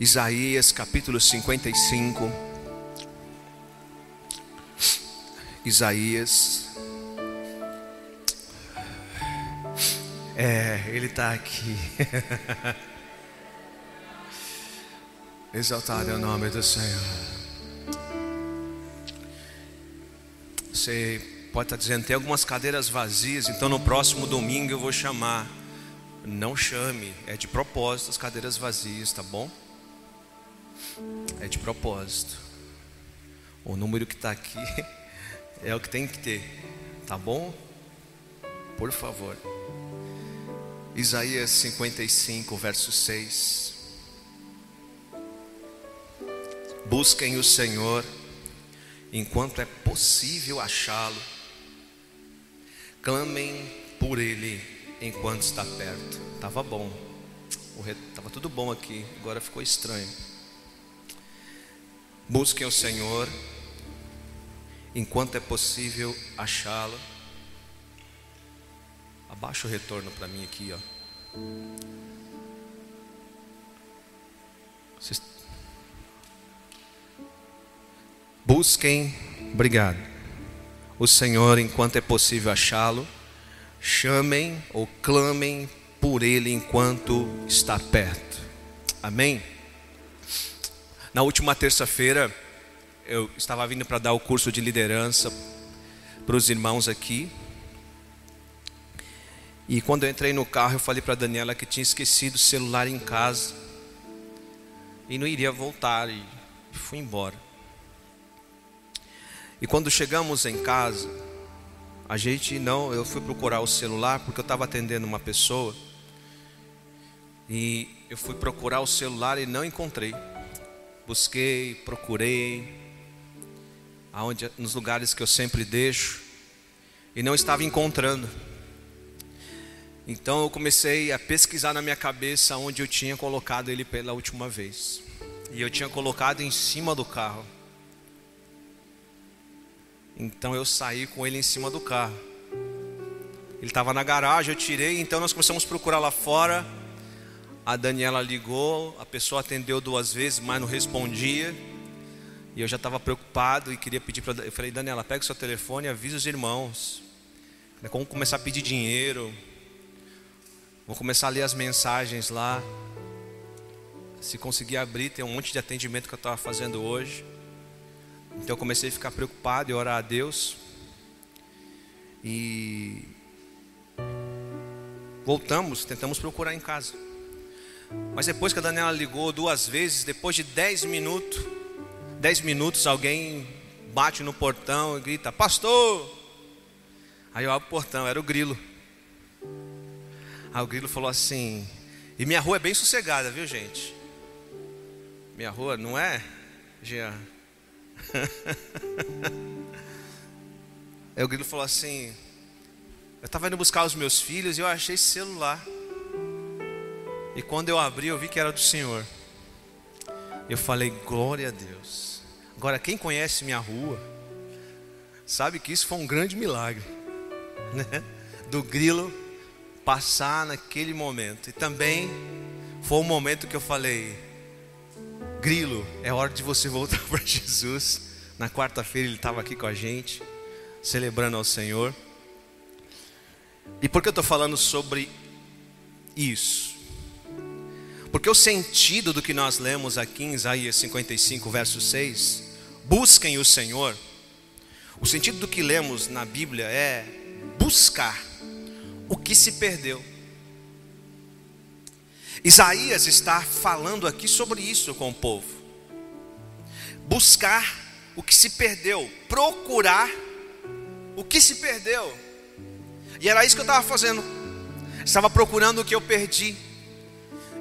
Isaías capítulo 55. Isaías. É, ele está aqui. Exaltado é o nome do Senhor. Você pode estar dizendo, tem algumas cadeiras vazias, então no próximo domingo eu vou chamar. Não chame, é de propósito as cadeiras vazias, tá bom? É de propósito. O número que está aqui é o que tem que ter, tá bom? Por favor. Isaías 55, verso 6. Busquem o Senhor enquanto é possível achá-lo. Clamem por Ele enquanto está perto. Tava bom, tava tudo bom aqui. Agora ficou estranho. Busquem o Senhor enquanto é possível achá-lo. Abaixa o retorno para mim aqui, ó. Busquem, obrigado. O Senhor enquanto é possível achá-lo. Chamem ou clamem por ele enquanto está perto. Amém. Na última terça-feira eu estava vindo para dar o curso de liderança para os irmãos aqui. E quando eu entrei no carro, eu falei para a Daniela que tinha esquecido o celular em casa e não iria voltar e fui embora. E quando chegamos em casa, a gente não, eu fui procurar o celular porque eu estava atendendo uma pessoa e eu fui procurar o celular e não encontrei. Busquei, procurei, aonde, nos lugares que eu sempre deixo e não estava encontrando. Então eu comecei a pesquisar na minha cabeça onde eu tinha colocado ele pela última vez. E eu tinha colocado em cima do carro. Então eu saí com ele em cima do carro. Ele estava na garagem, eu tirei, então nós começamos a procurar lá fora. A Daniela ligou, a pessoa atendeu duas vezes, mas não respondia. E eu já estava preocupado e queria pedir para. Eu falei, Daniela, pega o seu telefone e avisa os irmãos. Como começar a pedir dinheiro. Vou começar a ler as mensagens lá. Se conseguir abrir, tem um monte de atendimento que eu estava fazendo hoje. Então eu comecei a ficar preocupado e orar a Deus. E voltamos, tentamos procurar em casa. Mas depois que a Daniela ligou duas vezes, depois de dez minutos, dez minutos alguém bate no portão e grita, pastor! Aí eu abro o portão, era o grilo. Aí o grilo falou assim: E minha rua é bem sossegada, viu gente? Minha rua não é, Jean? Aí o grilo falou assim: Eu estava indo buscar os meus filhos e eu achei esse celular. E quando eu abri, eu vi que era do Senhor. Eu falei: Glória a Deus. Agora, quem conhece minha rua, sabe que isso foi um grande milagre, né? Do grilo passar naquele momento. E também foi o um momento que eu falei: Grilo, é hora de você voltar para Jesus. Na quarta-feira ele estava aqui com a gente, celebrando ao Senhor. E por que eu estou falando sobre isso? Porque o sentido do que nós lemos aqui em Isaías 55, verso 6, busquem o Senhor. O sentido do que lemos na Bíblia é buscar o que se perdeu. Isaías está falando aqui sobre isso com o povo. Buscar o que se perdeu, procurar o que se perdeu. E era isso que eu estava fazendo. Estava procurando o que eu perdi.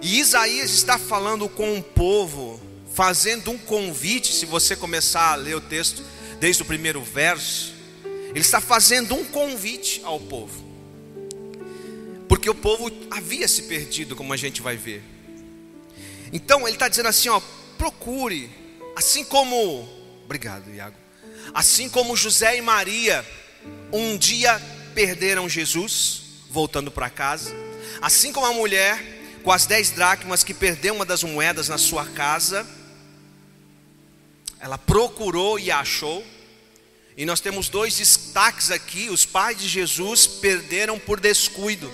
E Isaías está falando com o povo, fazendo um convite, se você começar a ler o texto desde o primeiro verso, ele está fazendo um convite ao povo. Porque o povo havia se perdido, como a gente vai ver. Então ele está dizendo assim: ó, procure, assim como, obrigado, Iago, assim como José e Maria um dia perderam Jesus, voltando para casa, assim como a mulher com as dez dracmas que perdeu uma das moedas na sua casa. Ela procurou e achou. E nós temos dois destaques aqui: os pais de Jesus perderam por descuido.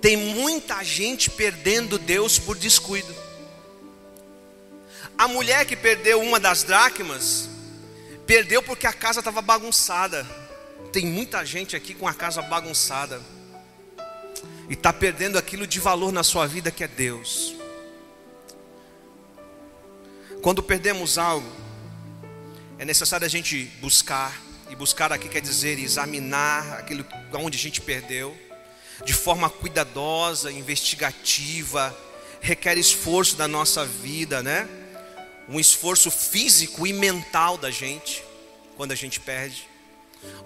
Tem muita gente perdendo Deus por descuido. A mulher que perdeu uma das dracmas, perdeu porque a casa estava bagunçada. Tem muita gente aqui com a casa bagunçada e está perdendo aquilo de valor na sua vida que é Deus. Quando perdemos algo, é necessário a gente buscar, e buscar aqui quer dizer examinar aquilo onde a gente perdeu, de forma cuidadosa, investigativa, requer esforço da nossa vida, né? Um esforço físico e mental da gente, quando a gente perde.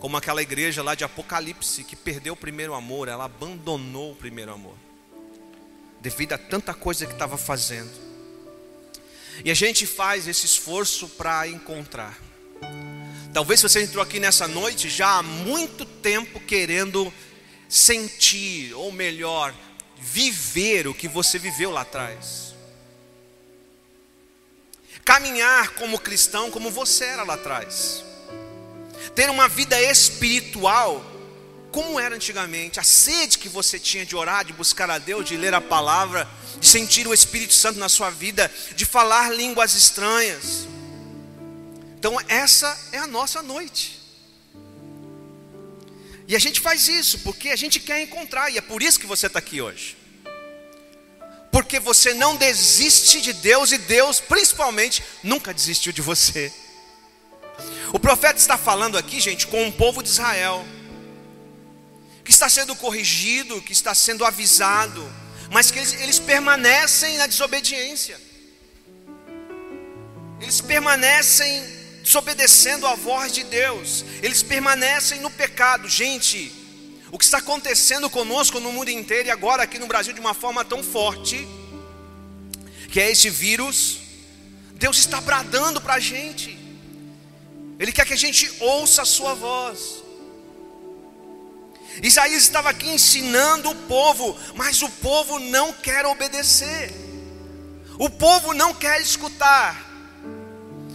Como aquela igreja lá de Apocalipse que perdeu o primeiro amor, ela abandonou o primeiro amor, devido a tanta coisa que estava fazendo. E a gente faz esse esforço para encontrar. Talvez você entrou aqui nessa noite já há muito tempo querendo sentir, ou melhor, viver o que você viveu lá atrás. Caminhar como cristão como você era lá atrás ter uma vida espiritual como era antigamente, a sede que você tinha de orar, de buscar a Deus, de ler a palavra, de sentir o Espírito Santo na sua vida, de falar línguas estranhas. Então, essa é a nossa noite. E a gente faz isso porque a gente quer encontrar, e é por isso que você está aqui hoje. Porque você não desiste de Deus, e Deus, principalmente, nunca desistiu de você. O profeta está falando aqui, gente, com o povo de Israel, que está sendo corrigido, que está sendo avisado, mas que eles, eles permanecem na desobediência, eles permanecem desobedecendo a voz de Deus, eles permanecem no pecado, gente. O que está acontecendo conosco no mundo inteiro e agora aqui no Brasil de uma forma tão forte, que é esse vírus, Deus está bradando para a gente. Ele quer que a gente ouça a sua voz. Isaías estava aqui ensinando o povo, mas o povo não quer obedecer. O povo não quer escutar.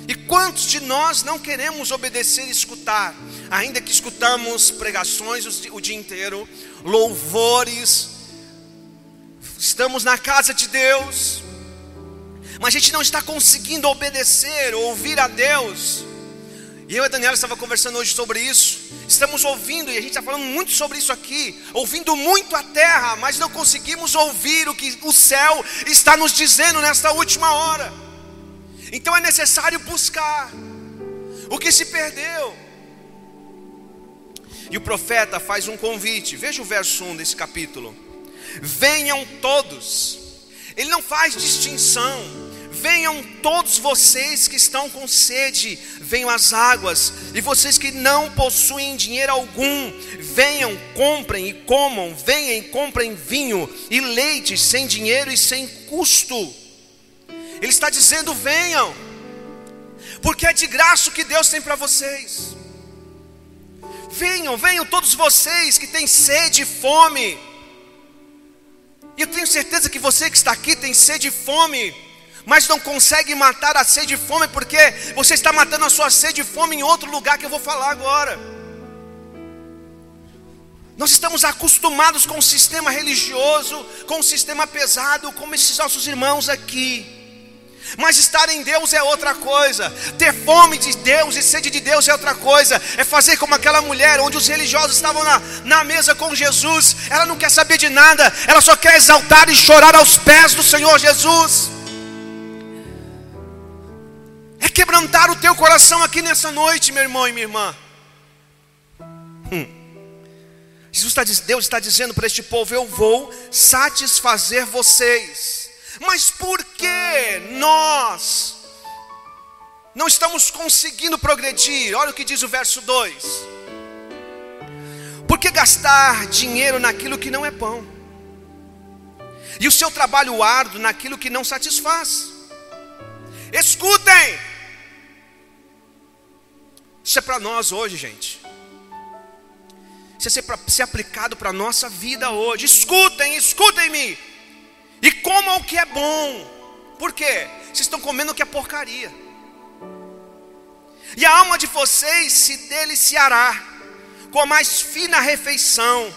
E quantos de nós não queremos obedecer e escutar? Ainda que escutamos pregações o dia inteiro, louvores, estamos na casa de Deus, mas a gente não está conseguindo obedecer, ouvir a Deus. E eu e a Daniela estava conversando hoje sobre isso. Estamos ouvindo, e a gente está falando muito sobre isso aqui, ouvindo muito a terra, mas não conseguimos ouvir o que o céu está nos dizendo nesta última hora. Então é necessário buscar o que se perdeu. E o profeta faz um convite, veja o verso 1 desse capítulo: Venham todos, ele não faz distinção Venham todos vocês que estão com sede, venham às águas, e vocês que não possuem dinheiro algum, venham, comprem e comam, venham e comprem vinho e leite sem dinheiro e sem custo. Ele está dizendo: venham, porque é de graça o que Deus tem para vocês. Venham, venham todos vocês que têm sede e fome. E eu tenho certeza que você que está aqui tem sede e fome mas não consegue matar a sede e fome, porque você está matando a sua sede e fome em outro lugar que eu vou falar agora. Nós estamos acostumados com o sistema religioso, com o sistema pesado, como esses nossos irmãos aqui. Mas estar em Deus é outra coisa, ter fome de Deus e sede de Deus é outra coisa, é fazer como aquela mulher, onde os religiosos estavam na, na mesa com Jesus, ela não quer saber de nada, ela só quer exaltar e chorar aos pés do Senhor Jesus quebrantar o teu coração aqui nessa noite, meu irmão e minha irmã. Hum. Jesus está, Deus está dizendo para este povo: Eu vou satisfazer vocês. Mas por que nós não estamos conseguindo progredir? Olha o que diz o verso 2: Por que gastar dinheiro naquilo que não é pão? E o seu trabalho árduo naquilo que não satisfaz? Escutem! Isso é para nós hoje, gente. Isso é pra, ser aplicado para a nossa vida hoje. Escutem, escutem-me. E comam o que é bom. Por quê? Vocês estão comendo o que é porcaria. E a alma de vocês se deliciará com a mais fina refeição.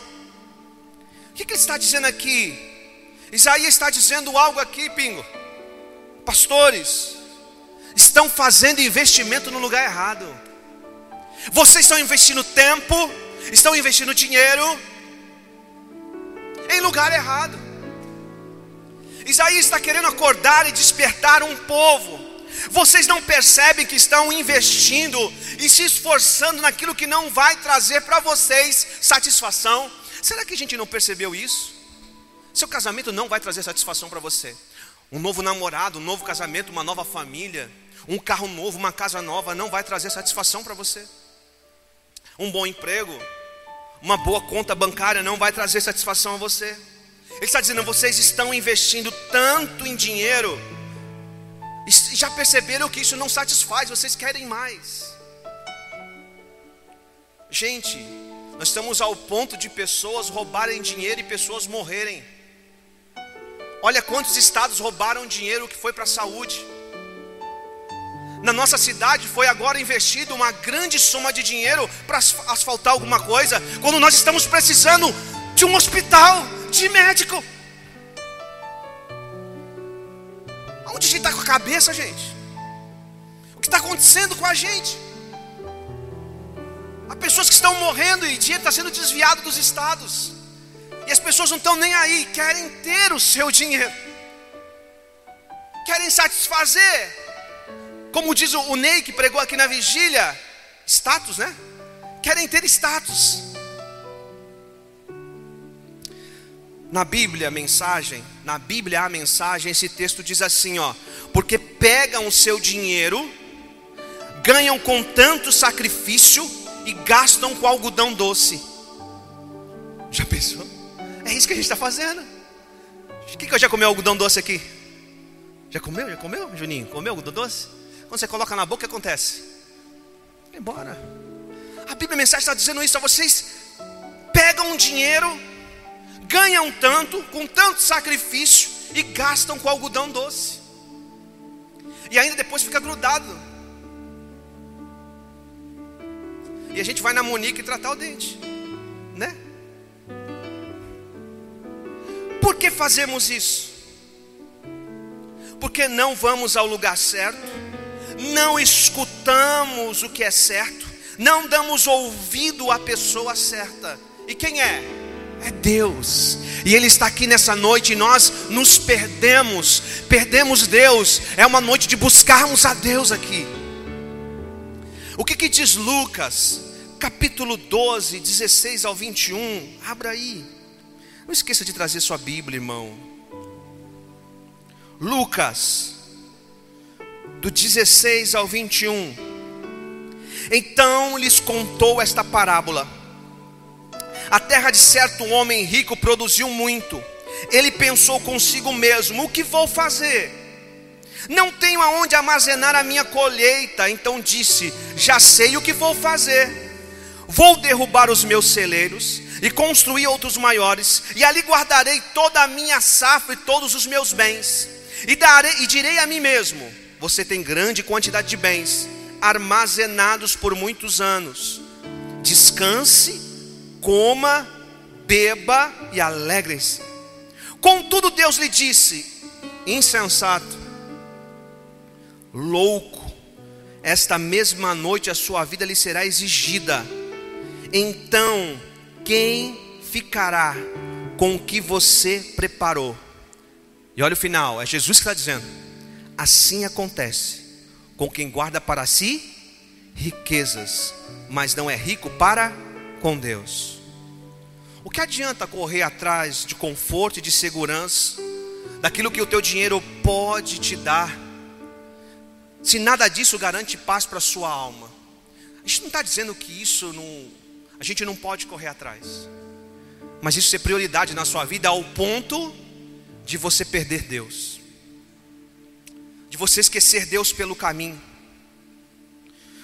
O que, que ele está dizendo aqui? Isaías está dizendo algo aqui, Pingo. Pastores, estão fazendo investimento no lugar errado. Vocês estão investindo tempo, estão investindo dinheiro em lugar errado. Isaías está querendo acordar e despertar um povo. Vocês não percebem que estão investindo e se esforçando naquilo que não vai trazer para vocês satisfação? Será que a gente não percebeu isso? Seu casamento não vai trazer satisfação para você. Um novo namorado, um novo casamento, uma nova família, um carro novo, uma casa nova não vai trazer satisfação para você. Um bom emprego, uma boa conta bancária não vai trazer satisfação a você. Ele está dizendo: vocês estão investindo tanto em dinheiro, e já perceberam que isso não satisfaz, vocês querem mais. Gente, nós estamos ao ponto de pessoas roubarem dinheiro e pessoas morrerem. Olha quantos estados roubaram dinheiro que foi para a saúde. Na nossa cidade foi agora investido uma grande soma de dinheiro para asfaltar alguma coisa, quando nós estamos precisando de um hospital, de médico. Onde a gente está com a cabeça, gente? O que está acontecendo com a gente? Há pessoas que estão morrendo e dinheiro está sendo desviado dos estados. E as pessoas não estão nem aí, querem ter o seu dinheiro, querem satisfazer. Como diz o Ney que pregou aqui na vigília, status, né? Querem ter status. Na Bíblia, a mensagem, na Bíblia a mensagem, esse texto diz assim, ó: porque pegam o seu dinheiro, ganham com tanto sacrifício e gastam com algodão doce. Já pensou? É isso que a gente está fazendo. Quem que já comeu algodão doce aqui? Já comeu? Já comeu, Juninho? Comeu algodão doce? Quando você coloca na boca, o que acontece? Vai embora. A Bíblia a mensagem está dizendo isso a vocês. Pegam um dinheiro, ganham tanto, com tanto sacrifício, e gastam com algodão doce. E ainda depois fica grudado. E a gente vai na Monique tratar o dente, né? Por que fazemos isso? Porque não vamos ao lugar certo, não escutamos o que é certo, não damos ouvido à pessoa certa. E quem é? É Deus. E Ele está aqui nessa noite e nós nos perdemos, perdemos Deus. É uma noite de buscarmos a Deus aqui. O que, que diz Lucas, capítulo 12, 16 ao 21? Abra aí. Não esqueça de trazer sua Bíblia, irmão. Lucas, do 16 ao 21. Então lhes contou esta parábola. A terra de certo homem rico produziu muito. Ele pensou consigo mesmo: o que vou fazer? Não tenho aonde armazenar a minha colheita. Então disse: Já sei o que vou fazer. Vou derrubar os meus celeiros e construir outros maiores, e ali guardarei toda a minha safra e todos os meus bens, e, darei, e direi a mim mesmo: Você tem grande quantidade de bens, armazenados por muitos anos. Descanse, coma, beba e alegre-se. Contudo, Deus lhe disse: Insensato, louco, esta mesma noite a sua vida lhe será exigida. Então quem ficará com o que você preparou? E olha o final, é Jesus que está dizendo: assim acontece com quem guarda para si riquezas, mas não é rico para com Deus. O que adianta correr atrás de conforto e de segurança, daquilo que o teu dinheiro pode te dar, se nada disso garante paz para a sua alma? A gente não está dizendo que isso não a gente não pode correr atrás. Mas isso ser prioridade na sua vida ao ponto de você perder Deus, de você esquecer Deus pelo caminho.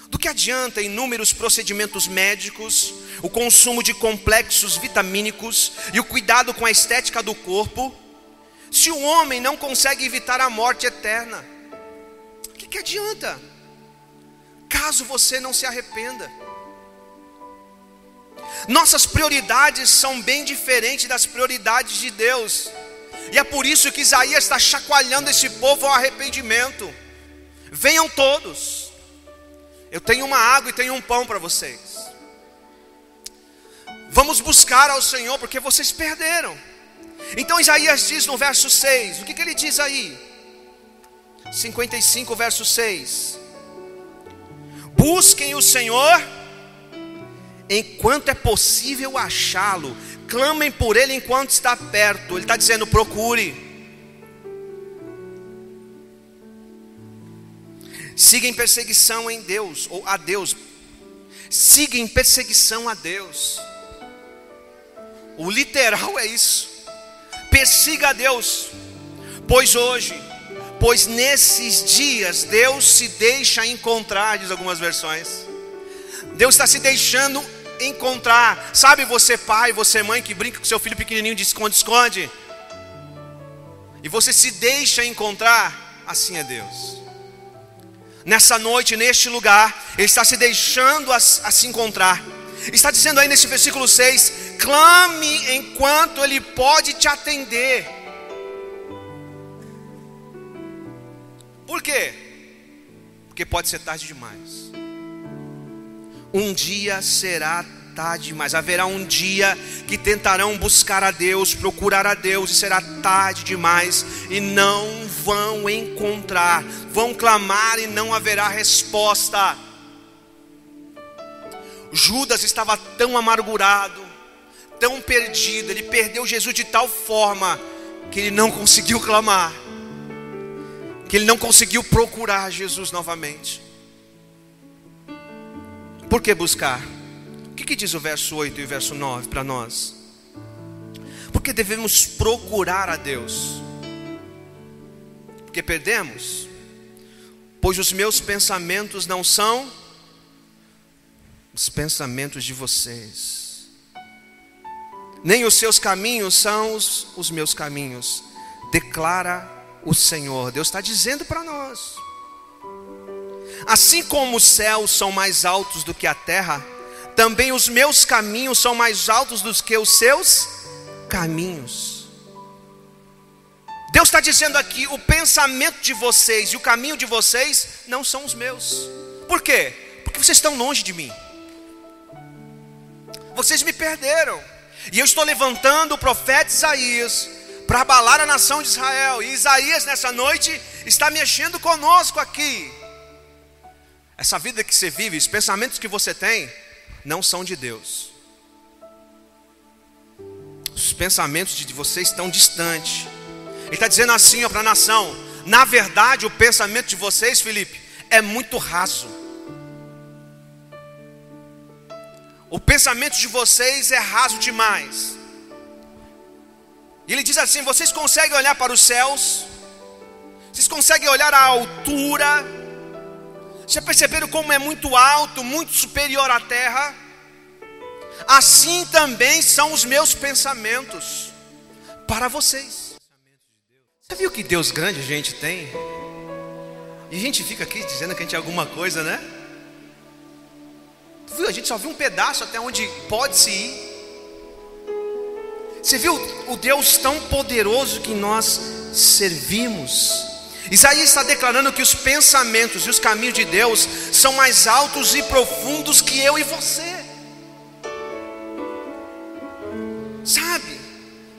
Do que adianta inúmeros procedimentos médicos, o consumo de complexos vitamínicos e o cuidado com a estética do corpo, se o homem não consegue evitar a morte eterna? O que, que adianta? Caso você não se arrependa. Nossas prioridades são bem diferentes das prioridades de Deus. E é por isso que Isaías está chacoalhando esse povo ao arrependimento. Venham todos. Eu tenho uma água e tenho um pão para vocês. Vamos buscar ao Senhor, porque vocês perderam. Então Isaías diz no verso 6: o que, que ele diz aí? 55, verso 6: Busquem o Senhor enquanto é possível achá-lo, clamem por ele enquanto está perto. Ele está dizendo: procure. Siga em perseguição em Deus, ou a Deus. Siga em perseguição a Deus. O literal é isso. Persiga a Deus. Pois hoje, pois nesses dias Deus se deixa encontrar, diz algumas versões. Deus está se deixando encontrar. Sabe você, pai, você, mãe, que brinca com seu filho pequenininho de esconde-esconde? E você se deixa encontrar? Assim é Deus. Nessa noite, neste lugar, Ele está se deixando a, a se encontrar. Está dizendo aí nesse versículo 6: clame enquanto Ele pode te atender. Por quê? Porque pode ser tarde demais. Um dia será tarde demais. Haverá um dia que tentarão buscar a Deus, procurar a Deus, e será tarde demais, e não vão encontrar. Vão clamar e não haverá resposta. Judas estava tão amargurado, tão perdido, ele perdeu Jesus de tal forma que ele não conseguiu clamar, que ele não conseguiu procurar Jesus novamente. Por que buscar? O que, que diz o verso 8 e o verso 9 para nós? Porque devemos procurar a Deus. Porque perdemos? Pois os meus pensamentos não são os pensamentos de vocês, nem os seus caminhos são os, os meus caminhos, declara o Senhor. Deus está dizendo para nós. Assim como os céus são mais altos do que a terra, também os meus caminhos são mais altos do que os seus caminhos. Deus está dizendo aqui: o pensamento de vocês e o caminho de vocês não são os meus. Por quê? Porque vocês estão longe de mim. Vocês me perderam. E eu estou levantando o profeta Isaías para abalar a nação de Israel. E Isaías nessa noite está mexendo conosco aqui. Essa vida que você vive, os pensamentos que você tem, não são de Deus. Os pensamentos de você estão distantes. Ele está dizendo assim para a nação: na verdade, o pensamento de vocês, Felipe, é muito raso. O pensamento de vocês é raso demais. E ele diz assim: vocês conseguem olhar para os céus, vocês conseguem olhar a altura, já perceberam como é muito alto, muito superior à terra? Assim também são os meus pensamentos para vocês. Você viu que Deus grande a gente tem? E a gente fica aqui dizendo que a gente é alguma coisa, né? Viu? A gente só viu um pedaço até onde pode se ir. Você viu o Deus tão poderoso que nós servimos? Isaías está declarando que os pensamentos e os caminhos de Deus são mais altos e profundos que eu e você. Sabe?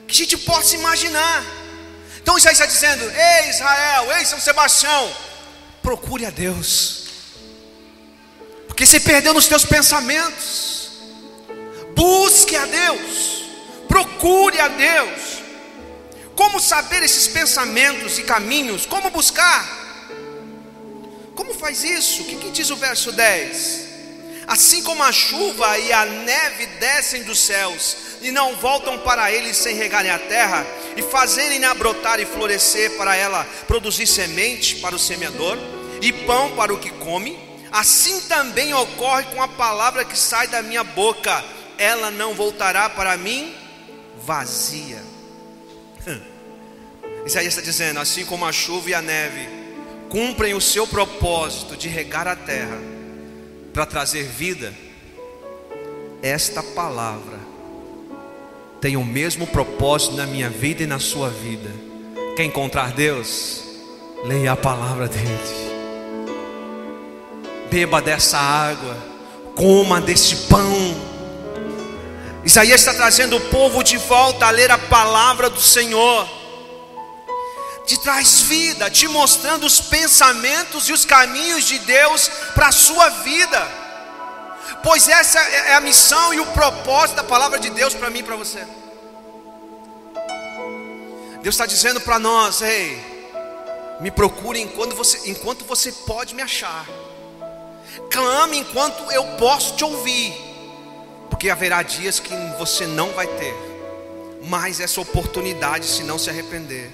Que a gente possa imaginar. Então Isaías está dizendo: Ei Israel, ei São Sebastião, procure a Deus. Porque você perdeu nos teus pensamentos. Busque a Deus. Procure a Deus. Como saber esses pensamentos e caminhos? Como buscar? Como faz isso? O que, que diz o verso 10? Assim como a chuva e a neve descem dos céus e não voltam para eles sem regarem a terra e fazerem-na brotar e florescer para ela produzir semente para o semeador e pão para o que come, assim também ocorre com a palavra que sai da minha boca, ela não voltará para mim vazia. Isaías está dizendo: assim como a chuva e a neve cumprem o seu propósito de regar a terra para trazer vida, esta palavra tem o mesmo propósito na minha vida e na sua vida. Quer encontrar Deus? Leia a palavra dele. Beba dessa água, coma desse pão. Isaías está trazendo o povo de volta a ler a palavra do Senhor. Te traz vida, te mostrando os pensamentos e os caminhos de Deus para a sua vida pois essa é a missão e o propósito da palavra de Deus para mim e para você. Deus está dizendo para nós: ei, me procure enquanto você, enquanto você pode me achar, clame enquanto eu posso te ouvir, porque haverá dias que você não vai ter mais essa oportunidade se não se arrepender.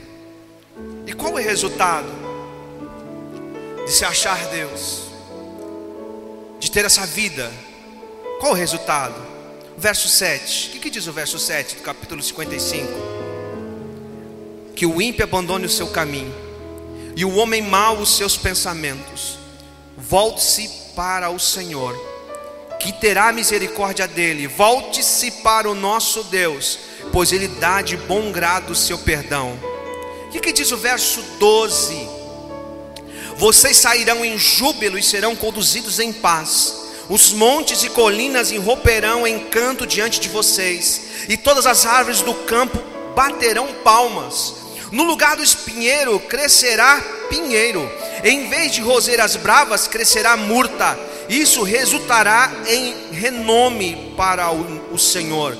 E qual é o resultado de se achar Deus, de ter essa vida? Qual o resultado? Verso 7. O que, que diz o verso 7 do capítulo 55? Que o ímpio abandone o seu caminho, e o homem mau os seus pensamentos. Volte-se para o Senhor, que terá misericórdia dele. Volte-se para o nosso Deus, pois ele dá de bom grado o seu perdão. O que, que diz o verso 12? Vocês sairão em júbilo e serão conduzidos em paz os montes e colinas enromperão em canto diante de vocês, e todas as árvores do campo baterão palmas. No lugar do espinheiro crescerá pinheiro, em vez de roseiras bravas crescerá murta. Isso resultará em renome para o, Senhor,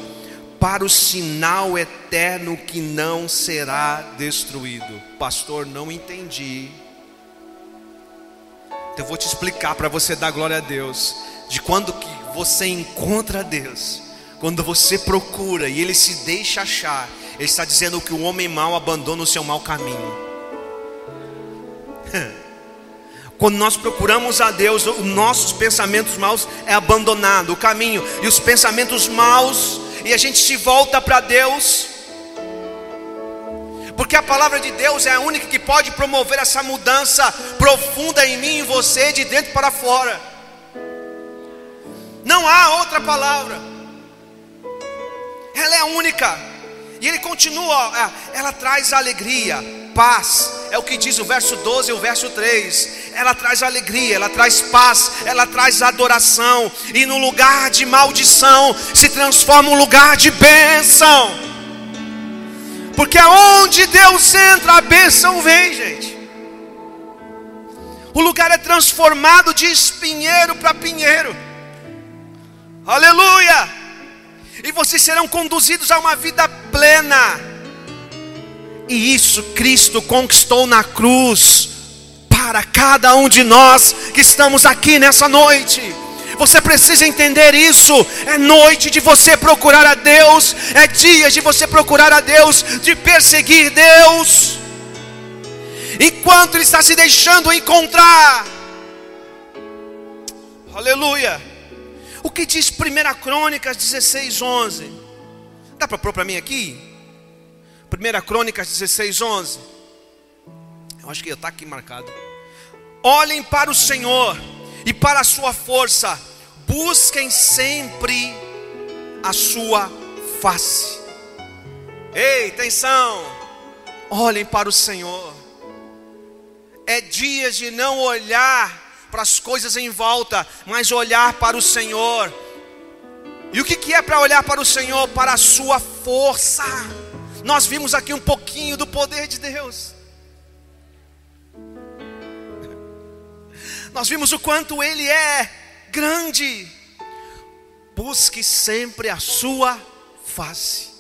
para o sinal eterno que não será destruído. Pastor, não entendi. Então eu vou te explicar para você dar glória a Deus de quando que você encontra Deus, quando você procura e Ele se deixa achar, Ele está dizendo que o homem mau abandona o seu mau caminho. Quando nós procuramos a Deus, os nossos pensamentos maus é abandonado o caminho e os pensamentos maus e a gente se volta para Deus. Porque a palavra de Deus é a única que pode promover essa mudança profunda em mim e você, de dentro para fora. Não há outra palavra. Ela é única. E ele continua, é, ela traz alegria, paz. É o que diz o verso 12 e o verso 3. Ela traz alegria, ela traz paz, ela traz adoração. E no lugar de maldição se transforma um lugar de bênção. Porque aonde Deus entra, a bênção vem, gente. O lugar é transformado de espinheiro para pinheiro. Aleluia! E vocês serão conduzidos a uma vida plena. E isso Cristo conquistou na cruz para cada um de nós que estamos aqui nessa noite. Você precisa entender isso. É noite de você procurar a Deus, é dia de você procurar a Deus, de perseguir Deus. Enquanto Ele está se deixando encontrar. Aleluia. O que diz 1 Crônicas 16, 11? Dá para pôr para mim aqui? 1 Crônicas 16, 11. Eu acho que está aqui marcado. Olhem para o Senhor e para a sua força, busquem sempre a sua face. Ei, atenção! Olhem para o Senhor. É dia de não olhar para as coisas em volta, mas olhar para o Senhor. E o que é para olhar para o Senhor? Para a sua força. Nós vimos aqui um pouquinho do poder de Deus. Nós vimos o quanto Ele é grande. Busque sempre a sua face.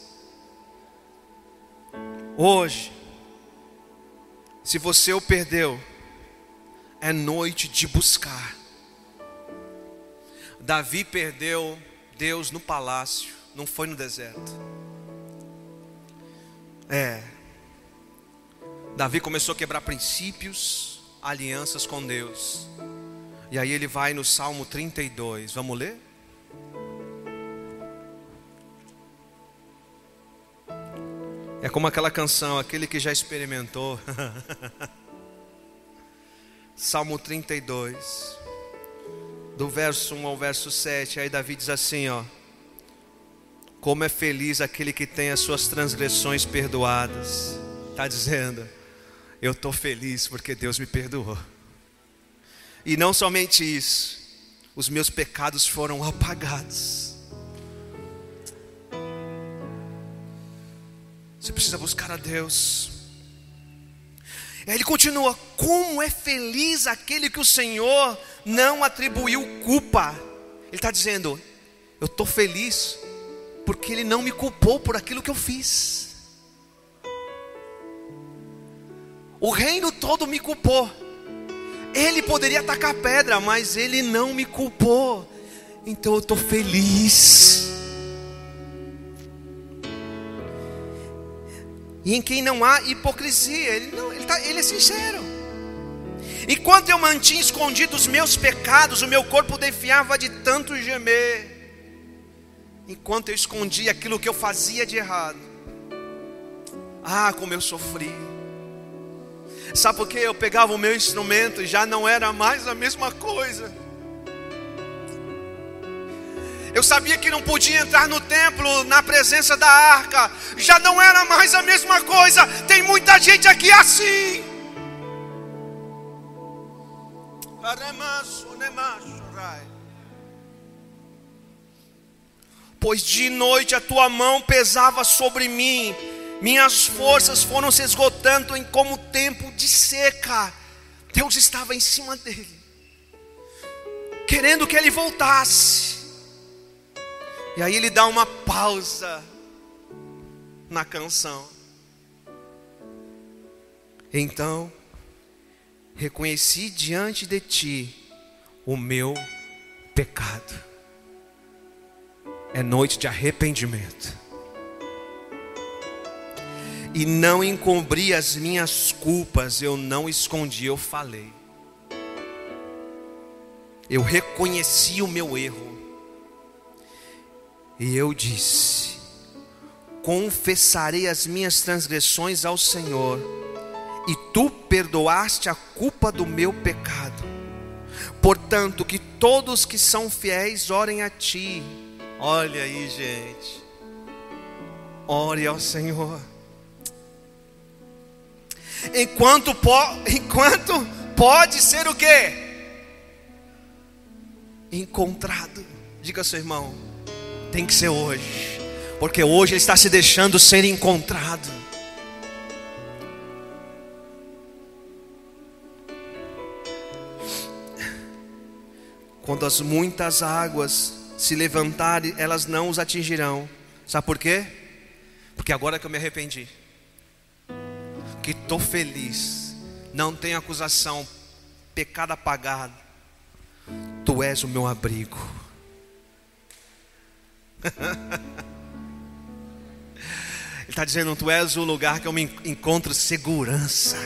Hoje, se você o perdeu, é noite de buscar. Davi perdeu Deus no palácio, não foi no deserto. É. Davi começou a quebrar princípios, alianças com Deus. E aí ele vai no Salmo 32. Vamos ler? É como aquela canção, aquele que já experimentou. Salmo 32, do verso 1 ao verso 7. Aí Davi diz assim: ó. Como é feliz aquele que tem as suas transgressões perdoadas. Está dizendo, eu estou feliz porque Deus me perdoou. E não somente isso, os meus pecados foram apagados. Você precisa buscar a Deus. Aí ele continua: Como é feliz aquele que o Senhor não atribuiu culpa. Ele está dizendo: Eu estou feliz porque Ele não me culpou por aquilo que eu fiz. O reino todo me culpou. Ele poderia atacar pedra, mas Ele não me culpou. Então eu estou feliz. E em quem não há hipocrisia, ele, não, ele, tá, ele é sincero. Enquanto eu mantinha escondidos os meus pecados, o meu corpo defiava de tanto gemer enquanto eu escondia aquilo que eu fazia de errado. Ah, como eu sofri. Sabe por quê? Eu pegava o meu instrumento e já não era mais a mesma coisa. Eu sabia que não podia entrar no templo na presença da arca, já não era mais a mesma coisa. Tem muita gente aqui assim. Aremaço, nemaço, rai pois de noite a tua mão pesava sobre mim, minhas forças foram se esgotando em como tempo de seca. Deus estava em cima dele, querendo que ele voltasse. E aí ele dá uma pausa na canção. Então, reconheci diante de ti o meu pecado é noite de arrependimento. E não encobri as minhas culpas, eu não escondi, eu falei. Eu reconheci o meu erro. E eu disse: Confessarei as minhas transgressões ao Senhor, e tu perdoaste a culpa do meu pecado. Portanto, que todos que são fiéis orem a ti Olha aí, gente. Ore ao Senhor. Enquanto, po enquanto pode ser o quê? Encontrado. Diga ao seu irmão, tem que ser hoje. Porque hoje ele está se deixando ser encontrado. Quando as muitas águas se levantarem, elas não os atingirão. Sabe por quê? Porque agora que eu me arrependi, que estou feliz, não tem acusação, pecado apagado, tu és o meu abrigo. Ele está dizendo: Tu és o lugar que eu me encontro segurança.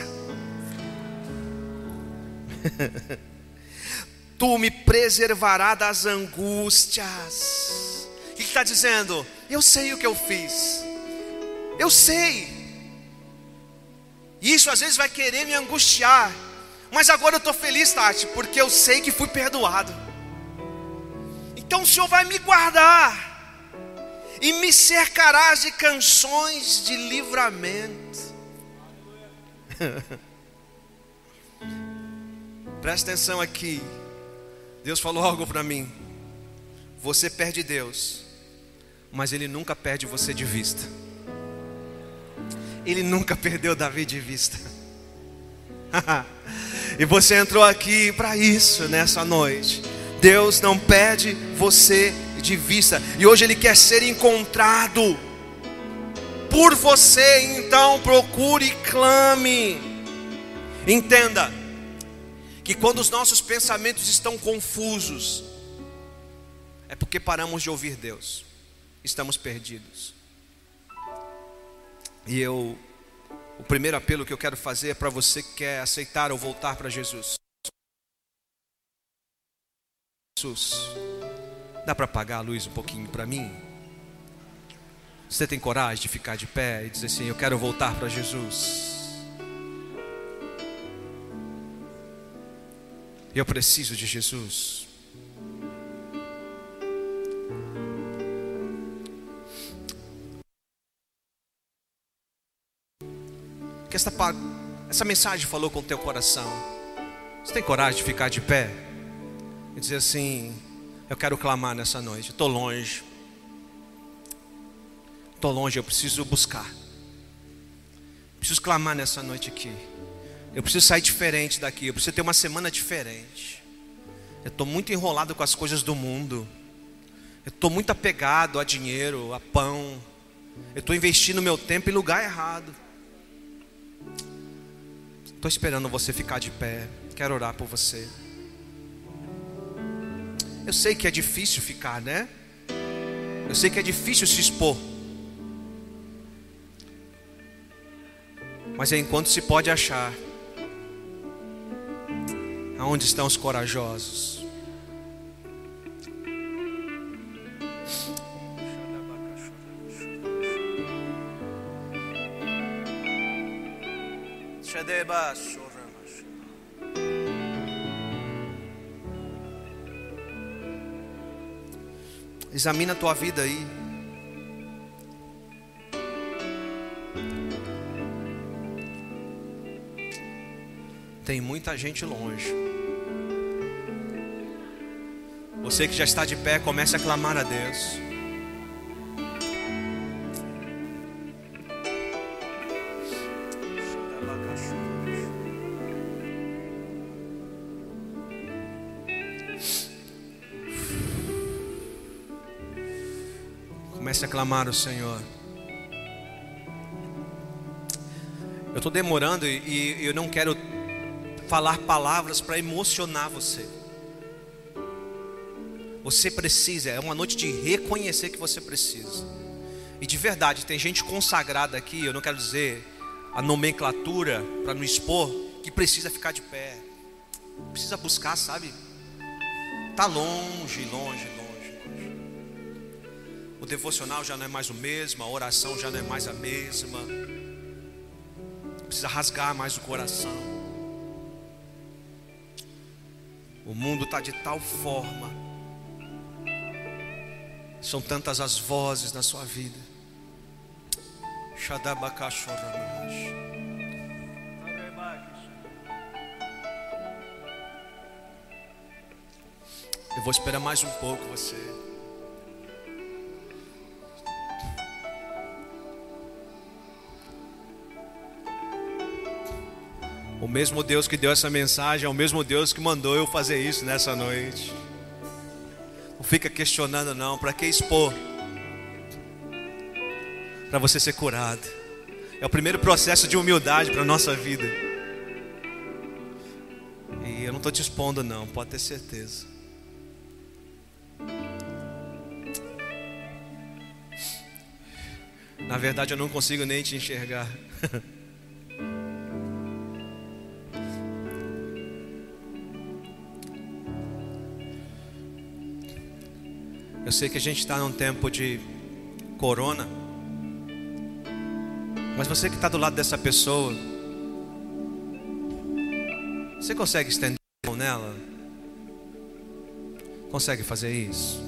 tu me preservará das angústias. O que está dizendo? Eu sei o que eu fiz, eu sei. Isso às vezes vai querer me angustiar, mas agora eu estou feliz, Tati, porque eu sei que fui perdoado. Então o Senhor vai me guardar e me cercarás de canções de livramento. Presta atenção aqui. Deus falou algo para mim. Você perde Deus, mas Ele nunca perde você de vista. Ele nunca perdeu Davi de vista. e você entrou aqui para isso nessa noite. Deus não perde você de vista. E hoje Ele quer ser encontrado por você. Então procure e clame. Entenda que quando os nossos pensamentos estão confusos, é porque paramos de ouvir Deus, estamos perdidos. E eu, o primeiro apelo que eu quero fazer é para você que quer aceitar ou voltar para Jesus. Jesus, dá para apagar a luz um pouquinho para mim? Você tem coragem de ficar de pé e dizer assim: Eu quero voltar para Jesus. Eu preciso de Jesus. Que esta, essa mensagem falou com o teu coração. Você tem coragem de ficar de pé? e dizer assim: Eu quero clamar nessa noite. Estou longe. Estou longe, eu preciso buscar. Preciso clamar nessa noite aqui. Eu preciso sair diferente daqui. Eu preciso ter uma semana diferente. Eu estou muito enrolado com as coisas do mundo. Eu estou muito apegado a dinheiro, a pão. Eu estou investindo meu tempo em lugar errado. Estou esperando você ficar de pé. Quero orar por você. Eu sei que é difícil ficar, né? Eu sei que é difícil se expor. Mas é enquanto se pode achar. Aonde estão os corajosos? Examina a tua vida aí. Tem muita gente longe. Você que já está de pé, comece a clamar a Deus. Comece a clamar o Senhor. Eu estou demorando e, e eu não quero falar palavras para emocionar você. Você precisa, é uma noite de reconhecer que você precisa. E de verdade, tem gente consagrada aqui, eu não quero dizer a nomenclatura para não expor, que precisa ficar de pé. Precisa buscar, sabe? Tá longe, longe, longe o devocional já não é mais o mesmo, a oração já não é mais a mesma. Precisa rasgar mais o coração. O mundo está de tal forma. São tantas as vozes na sua vida. Eu vou esperar mais um pouco você. O mesmo Deus que deu essa mensagem é o mesmo Deus que mandou eu fazer isso nessa noite. Não fica questionando não, para que expor? Para você ser curado. É o primeiro processo de humildade para a nossa vida. E eu não estou te expondo não, pode ter certeza. Na verdade eu não consigo nem te enxergar. Eu sei que a gente está num tempo de corona, mas você que está do lado dessa pessoa, você consegue estender a mão nela? Consegue fazer isso?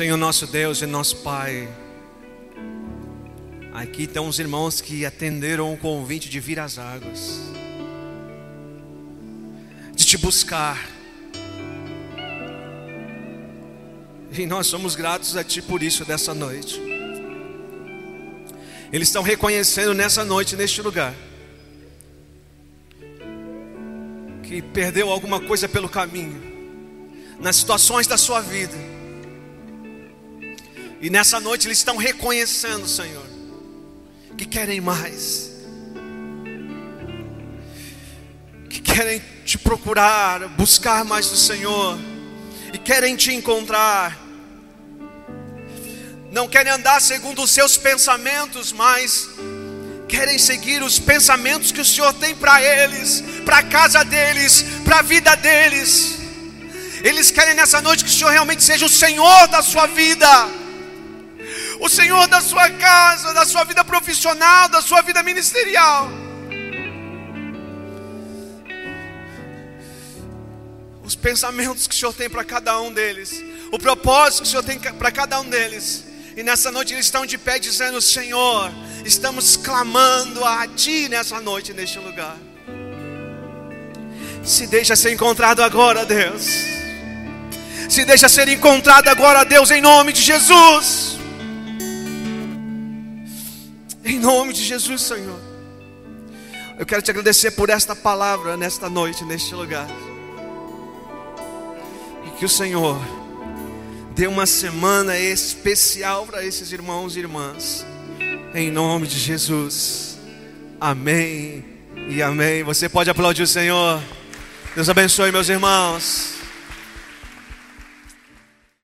Senhor nosso Deus e nosso Pai, aqui estão os irmãos que atenderam o convite de vir às águas, de te buscar, e nós somos gratos a Ti por isso dessa noite. Eles estão reconhecendo nessa noite, neste lugar, que perdeu alguma coisa pelo caminho, nas situações da sua vida e nessa noite eles estão reconhecendo, Senhor, que querem mais, que querem te procurar, buscar mais do Senhor, e querem te encontrar. não querem andar segundo os seus pensamentos, mas querem seguir os pensamentos que o Senhor tem para eles, para a casa deles, para a vida deles. Eles querem nessa noite que o Senhor realmente seja o Senhor da sua vida, o Senhor da sua casa, da sua vida profissional, da sua vida ministerial. Os pensamentos que o Senhor tem para cada um deles, o propósito que o Senhor tem para cada um deles. E nessa noite eles estão de pé dizendo: Senhor, estamos clamando a Ti nessa noite, neste lugar. Se deixa ser encontrado agora, Deus. Se deixa ser encontrado agora, Deus, em nome de Jesus. Em nome de Jesus, Senhor. Eu quero te agradecer por esta palavra nesta noite, neste lugar. E que o Senhor dê uma semana especial para esses irmãos e irmãs. Em nome de Jesus. Amém e amém. Você pode aplaudir o Senhor. Deus abençoe, meus irmãos.